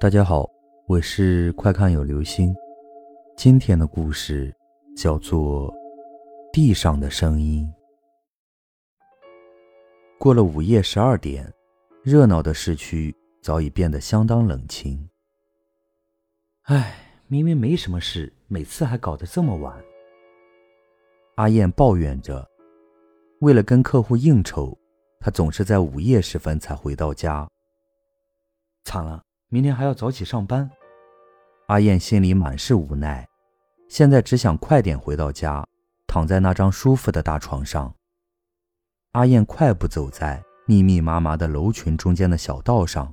大家好，我是快看有流星。今天的故事叫做《地上的声音》。过了午夜十二点，热闹的市区早已变得相当冷清。唉，明明没什么事，每次还搞得这么晚。阿燕抱怨着，为了跟客户应酬，她总是在午夜时分才回到家。惨了！明天还要早起上班，阿燕心里满是无奈，现在只想快点回到家，躺在那张舒服的大床上。阿燕快步走在密密麻麻的楼群中间的小道上。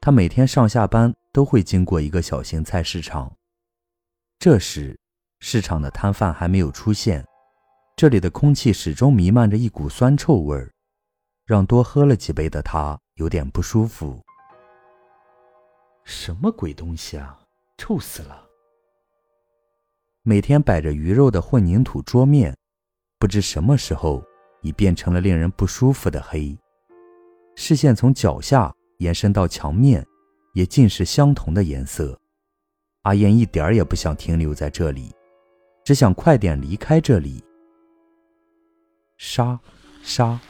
她每天上下班都会经过一个小型菜市场，这时市场的摊贩还没有出现，这里的空气始终弥漫着一股酸臭味儿，让多喝了几杯的他。有点不舒服。什么鬼东西啊！臭死了！每天摆着鱼肉的混凝土桌面，不知什么时候已变成了令人不舒服的黑。视线从脚下延伸到墙面，也尽是相同的颜色。阿燕一点儿也不想停留在这里，只想快点离开这里。沙，沙。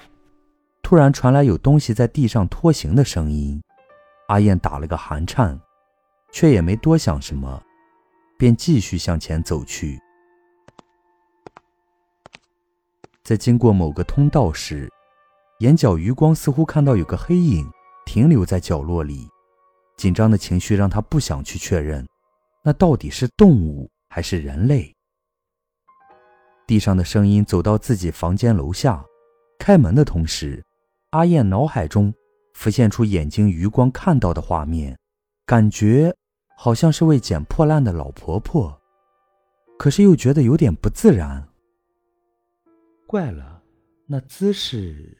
突然传来有东西在地上拖行的声音，阿燕打了个寒颤，却也没多想什么，便继续向前走去。在经过某个通道时，眼角余光似乎看到有个黑影停留在角落里，紧张的情绪让他不想去确认，那到底是动物还是人类？地上的声音走到自己房间楼下，开门的同时。阿燕脑海中浮现出眼睛余光看到的画面，感觉好像是位捡破烂的老婆婆，可是又觉得有点不自然。怪了，那姿势……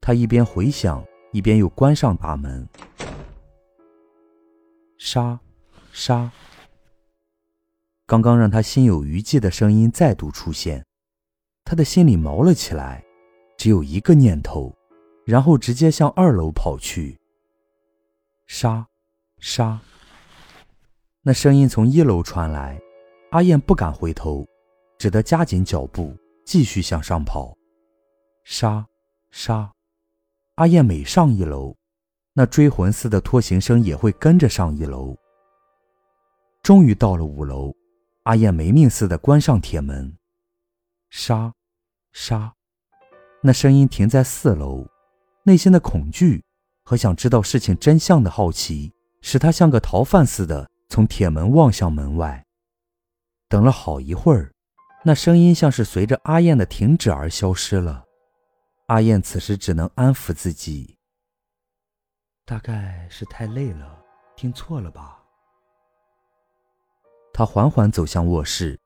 她一边回想，一边又关上大门。沙，沙。刚刚让他心有余悸的声音再度出现，他的心里毛了起来。只有一个念头，然后直接向二楼跑去。杀，杀。那声音从一楼传来，阿燕不敢回头，只得加紧脚步，继续向上跑。杀，杀。阿燕每上一楼，那追魂似的拖行声也会跟着上一楼。终于到了五楼，阿燕没命似的关上铁门。杀，杀。那声音停在四楼，内心的恐惧和想知道事情真相的好奇，使他像个逃犯似的从铁门望向门外。等了好一会儿，那声音像是随着阿燕的停止而消失了。阿燕此时只能安抚自己，大概是太累了，听错了吧。他缓缓走向卧室，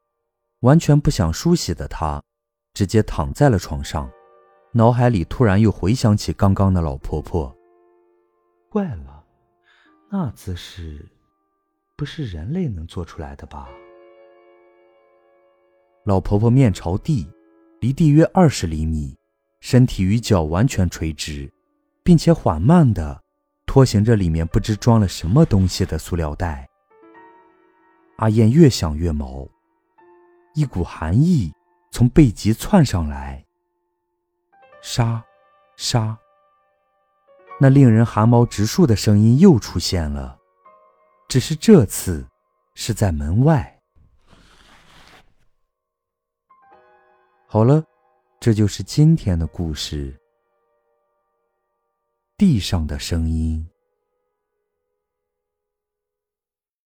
完全不想梳洗的他，直接躺在了床上。脑海里突然又回想起刚刚的老婆婆，怪了，那姿势不是人类能做出来的吧？老婆婆面朝地，离地约二十厘米，身体与脚完全垂直，并且缓慢的拖行着里面不知装了什么东西的塑料袋。阿燕越想越毛，一股寒意从背脊窜上来。沙，沙。那令人汗毛直竖的声音又出现了，只是这次是在门外。好了，这就是今天的故事。地上的声音。